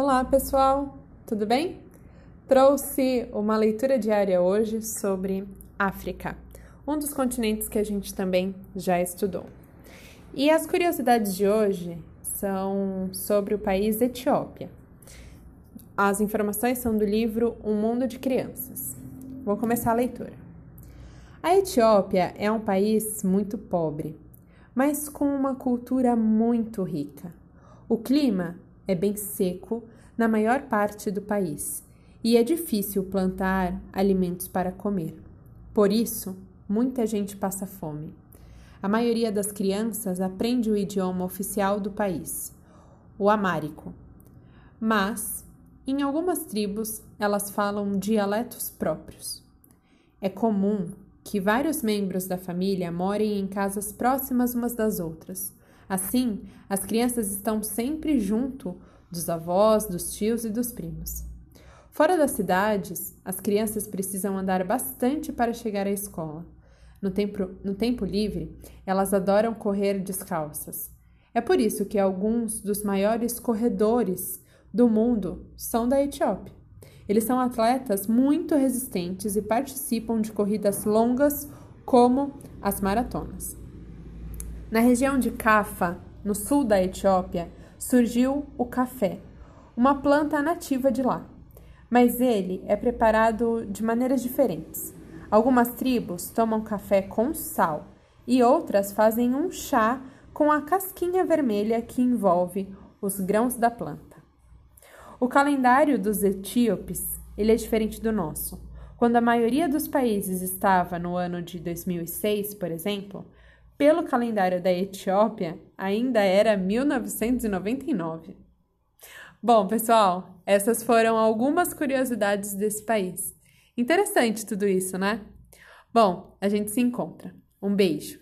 Olá, pessoal, tudo bem? Trouxe uma leitura diária hoje sobre África, um dos continentes que a gente também já estudou. E as curiosidades de hoje são sobre o país Etiópia. As informações são do livro Um Mundo de Crianças. Vou começar a leitura. A Etiópia é um país muito pobre, mas com uma cultura muito rica. O clima é bem seco na maior parte do país e é difícil plantar alimentos para comer. Por isso, muita gente passa fome. A maioria das crianças aprende o idioma oficial do país, o amárico. Mas, em algumas tribos, elas falam dialetos próprios. É comum que vários membros da família morem em casas próximas umas das outras Assim, as crianças estão sempre junto dos avós, dos tios e dos primos. Fora das cidades, as crianças precisam andar bastante para chegar à escola. No tempo, no tempo livre, elas adoram correr descalças. É por isso que alguns dos maiores corredores do mundo são da Etiópia. Eles são atletas muito resistentes e participam de corridas longas como as maratonas. Na região de Cafa, no sul da Etiópia, surgiu o café, uma planta nativa de lá. Mas ele é preparado de maneiras diferentes. Algumas tribos tomam café com sal e outras fazem um chá com a casquinha vermelha que envolve os grãos da planta. O calendário dos etíopes ele é diferente do nosso. Quando a maioria dos países estava no ano de 2006, por exemplo, pelo calendário da Etiópia, ainda era 1999. Bom, pessoal, essas foram algumas curiosidades desse país. Interessante tudo isso, né? Bom, a gente se encontra. Um beijo.